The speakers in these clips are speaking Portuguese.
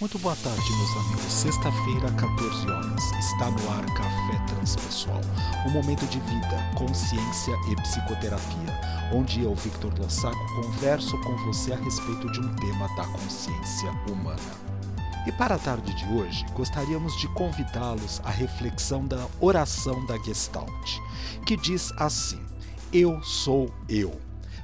Muito boa tarde, meus amigos. Sexta-feira, 14 horas. Está no ar Café Transpessoal. Um momento de vida, consciência e psicoterapia, onde eu, Victor Lossaco, converso com você a respeito de um tema da consciência humana. E para a tarde de hoje, gostaríamos de convidá-los à reflexão da oração da Gestalt, que diz assim: Eu sou eu.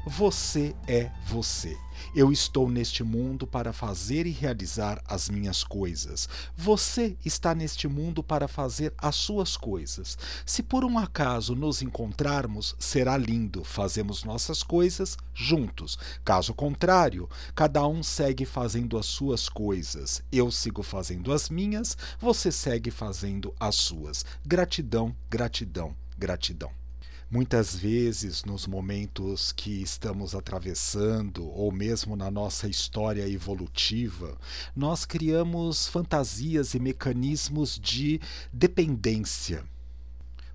Você é você. Eu estou neste mundo para fazer e realizar as minhas coisas. Você está neste mundo para fazer as suas coisas. Se por um acaso nos encontrarmos, será lindo, fazemos nossas coisas juntos. Caso contrário, cada um segue fazendo as suas coisas. Eu sigo fazendo as minhas, você segue fazendo as suas. Gratidão, gratidão, gratidão. Muitas vezes, nos momentos que estamos atravessando, ou mesmo na nossa história evolutiva, nós criamos fantasias e mecanismos de dependência.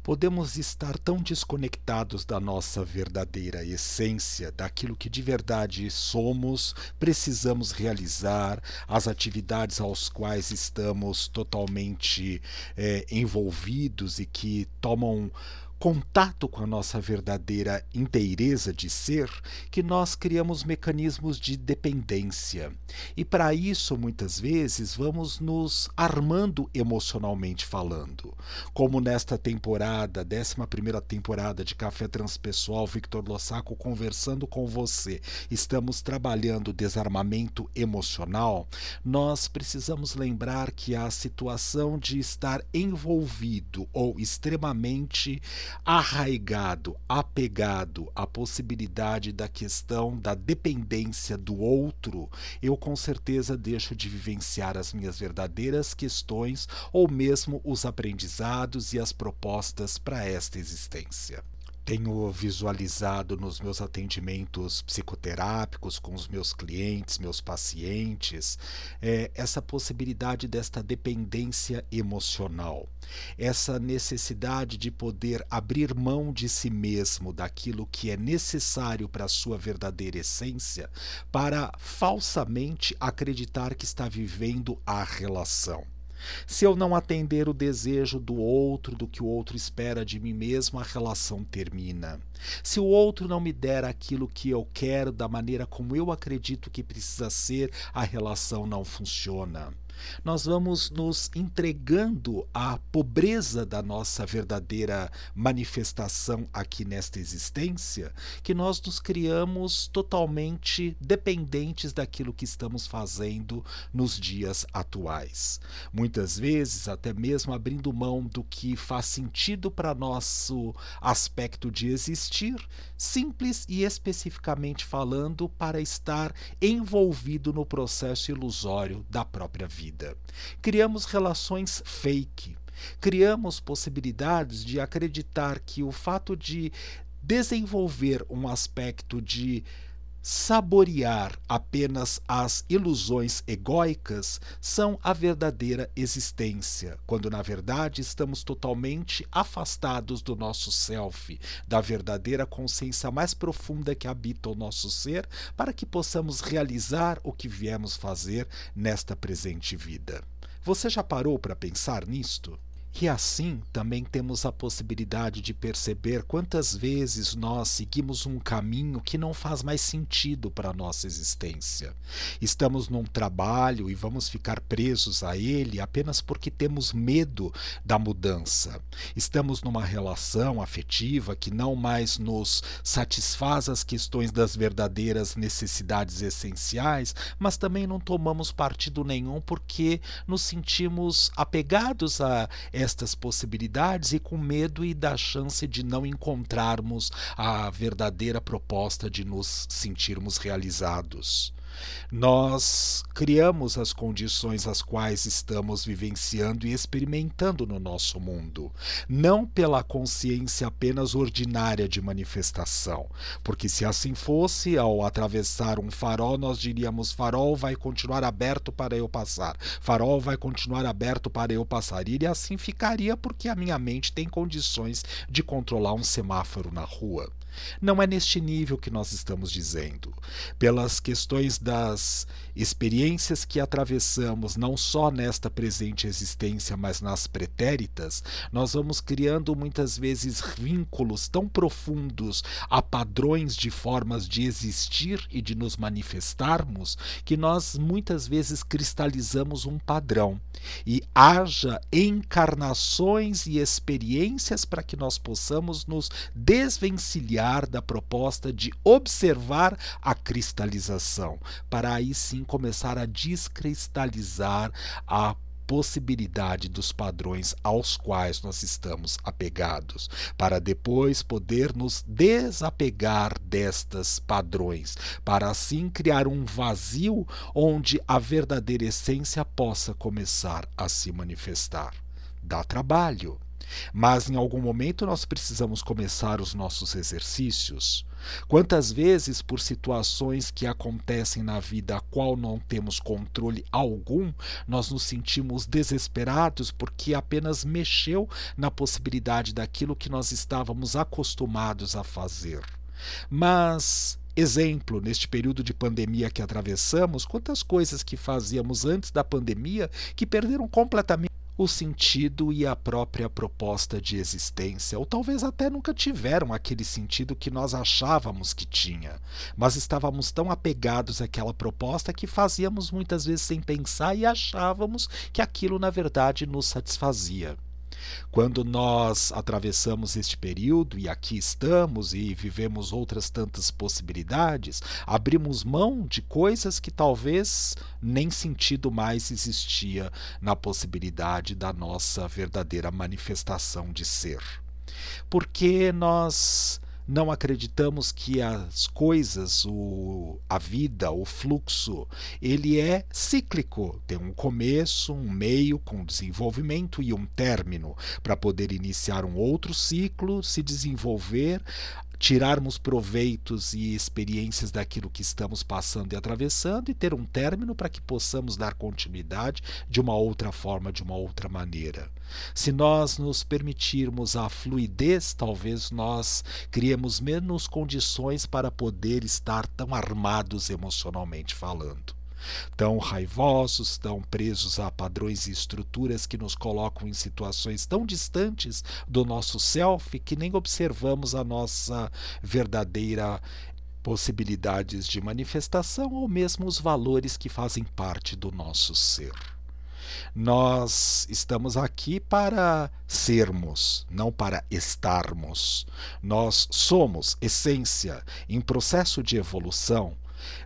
Podemos estar tão desconectados da nossa verdadeira essência, daquilo que de verdade somos, precisamos realizar, as atividades aos quais estamos totalmente é, envolvidos e que tomam contato com a nossa verdadeira inteireza de ser que nós criamos mecanismos de dependência. E para isso, muitas vezes, vamos nos armando emocionalmente falando. Como nesta temporada, 11 temporada de Café Transpessoal, Victor Lossaco conversando com você, estamos trabalhando desarmamento emocional, nós precisamos lembrar que a situação de estar envolvido ou extremamente arraigado, apegado à possibilidade da questão da dependência do outro, eu com certeza deixo de vivenciar as minhas verdadeiras questões ou mesmo os aprendizados e as propostas para esta existência tenho visualizado nos meus atendimentos psicoterápicos com os meus clientes, meus pacientes, é, essa possibilidade desta dependência emocional, essa necessidade de poder abrir mão de si mesmo, daquilo que é necessário para a sua verdadeira essência, para falsamente acreditar que está vivendo a relação. Se eu não atender o desejo do outro, do que o outro espera de mim mesmo, a relação termina. Se o outro não me der aquilo que eu quero da maneira como eu acredito que precisa ser, a relação não funciona nós vamos nos entregando à pobreza da nossa verdadeira manifestação aqui nesta existência, que nós nos criamos totalmente dependentes daquilo que estamos fazendo nos dias atuais. Muitas vezes, até mesmo abrindo mão do que faz sentido para nosso aspecto de existir, simples e especificamente falando, para estar envolvido no processo ilusório da própria vida vida. Criamos relações fake. Criamos possibilidades de acreditar que o fato de desenvolver um aspecto de saborear apenas as ilusões egóicas são a verdadeira existência, quando na verdade estamos totalmente afastados do nosso self, da verdadeira consciência mais profunda que habita o nosso ser, para que possamos realizar o que viemos fazer nesta presente vida. Você já parou para pensar nisto? E assim também temos a possibilidade de perceber quantas vezes nós seguimos um caminho que não faz mais sentido para a nossa existência. Estamos num trabalho e vamos ficar presos a ele apenas porque temos medo da mudança. Estamos numa relação afetiva que não mais nos satisfaz as questões das verdadeiras necessidades essenciais, mas também não tomamos partido nenhum porque nos sentimos apegados a estas possibilidades e com medo e da chance de não encontrarmos a verdadeira proposta de nos sentirmos realizados. Nós criamos as condições as quais estamos vivenciando e experimentando no nosso mundo, não pela consciência apenas ordinária de manifestação, porque se assim fosse, ao atravessar um farol, nós diríamos: farol vai continuar aberto para eu passar, farol vai continuar aberto para eu passar, e assim ficaria porque a minha mente tem condições de controlar um semáforo na rua. Não é neste nível que nós estamos dizendo. Pelas questões das experiências que atravessamos não só nesta presente existência, mas nas pretéritas, nós vamos criando muitas vezes vínculos tão profundos a padrões de formas de existir e de nos manifestarmos que nós muitas vezes cristalizamos um padrão. E haja encarnações e experiências para que nós possamos nos desvencilhar da proposta de observar a cristalização, para aí sim começar a descristalizar a possibilidade dos padrões aos quais nós estamos apegados, para depois poder nos desapegar destas padrões, para assim criar um vazio onde a verdadeira essência possa começar a se manifestar. Dá trabalho. Mas em algum momento nós precisamos começar os nossos exercícios. Quantas vezes, por situações que acontecem na vida a qual não temos controle algum, nós nos sentimos desesperados porque apenas mexeu na possibilidade daquilo que nós estávamos acostumados a fazer. Mas Exemplo, neste período de pandemia que atravessamos, quantas coisas que fazíamos antes da pandemia que perderam completamente o sentido e a própria proposta de existência, ou talvez até nunca tiveram aquele sentido que nós achávamos que tinha, mas estávamos tão apegados àquela proposta que fazíamos muitas vezes sem pensar e achávamos que aquilo na verdade nos satisfazia. Quando nós atravessamos este período e aqui estamos e vivemos outras tantas possibilidades, abrimos mão de coisas que talvez nem sentido mais existia na possibilidade da nossa verdadeira manifestação de ser. Porque nós não acreditamos que as coisas, o, a vida, o fluxo, ele é cíclico. Tem um começo, um meio com desenvolvimento e um término para poder iniciar um outro ciclo, se desenvolver, tirarmos proveitos e experiências daquilo que estamos passando e atravessando e ter um término para que possamos dar continuidade de uma outra forma, de uma outra maneira. Se nós nos permitirmos a fluidez, talvez nós criemos menos condições para poder estar tão armados emocionalmente falando tão raivosos, tão presos a padrões e estruturas que nos colocam em situações tão distantes do nosso self que nem observamos a nossa verdadeira possibilidades de manifestação ou mesmo os valores que fazem parte do nosso ser. Nós estamos aqui para sermos, não para estarmos. Nós somos essência em processo de evolução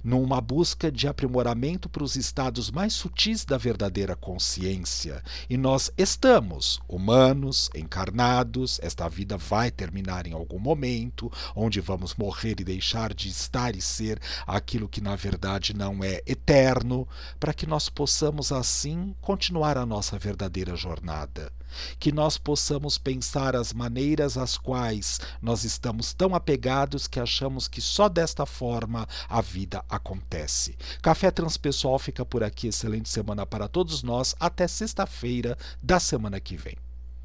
numa busca de aprimoramento para os estados mais sutis da verdadeira consciência. E nós estamos, humanos, encarnados, esta vida vai terminar em algum momento, onde vamos morrer e deixar de estar e ser aquilo que na verdade não é eterno, para que nós possamos assim continuar a nossa verdadeira jornada que nós possamos pensar as maneiras às quais nós estamos tão apegados que achamos que só desta forma a vida acontece. Café Transpessoal fica por aqui. Excelente semana para todos nós. Até sexta-feira da semana que vem.